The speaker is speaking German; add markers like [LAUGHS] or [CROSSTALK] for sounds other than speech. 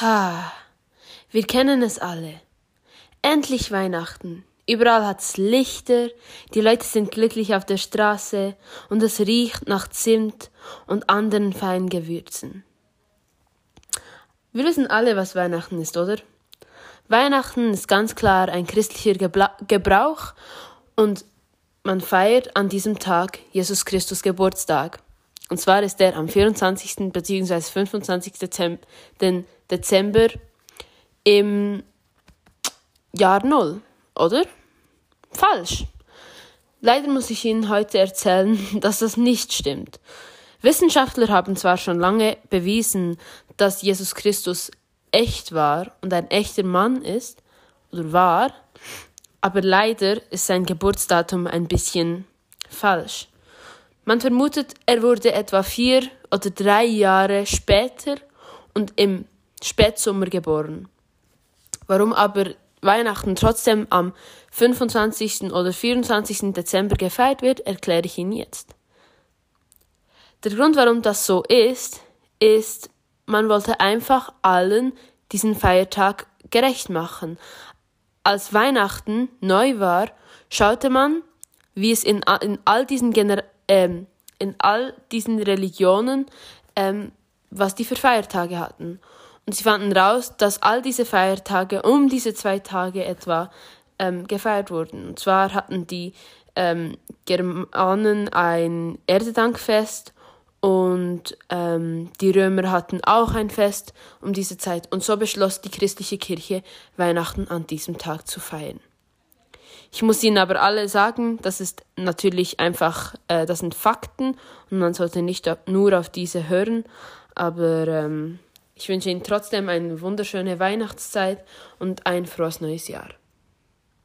Ha, wir kennen es alle. Endlich Weihnachten. Überall hat's Lichter, die Leute sind glücklich auf der Straße und es riecht nach Zimt und anderen feinen Gewürzen. Wir wissen alle, was Weihnachten ist, oder? Weihnachten ist ganz klar ein christlicher Gebla Gebrauch und man feiert an diesem Tag Jesus Christus Geburtstag. Und zwar ist er am 24. bzw. 25. Dezember im Jahr Null, oder? Falsch. Leider muss ich Ihnen heute erzählen, [LAUGHS] dass das nicht stimmt. Wissenschaftler haben zwar schon lange bewiesen, dass Jesus Christus echt war und ein echter Mann ist oder war, aber leider ist sein Geburtsdatum ein bisschen falsch. Man vermutet, er wurde etwa vier oder drei Jahre später und im Spätsommer geboren. Warum aber Weihnachten trotzdem am 25. oder 24. Dezember gefeiert wird, erkläre ich Ihnen jetzt. Der Grund, warum das so ist, ist, man wollte einfach allen diesen Feiertag gerecht machen. Als Weihnachten neu war, schaute man, wie es in, in all diesen Gener ähm, in all diesen Religionen, ähm, was die für Feiertage hatten. Und sie fanden raus, dass all diese Feiertage um diese zwei Tage etwa ähm, gefeiert wurden. Und zwar hatten die ähm, Germanen ein Erdedankfest und ähm, die Römer hatten auch ein Fest um diese Zeit. Und so beschloss die christliche Kirche, Weihnachten an diesem Tag zu feiern. Ich muss Ihnen aber alle sagen, das ist natürlich einfach, äh, das sind Fakten und man sollte nicht nur auf diese hören, aber ähm, ich wünsche Ihnen trotzdem eine wunderschöne Weihnachtszeit und ein frohes neues Jahr.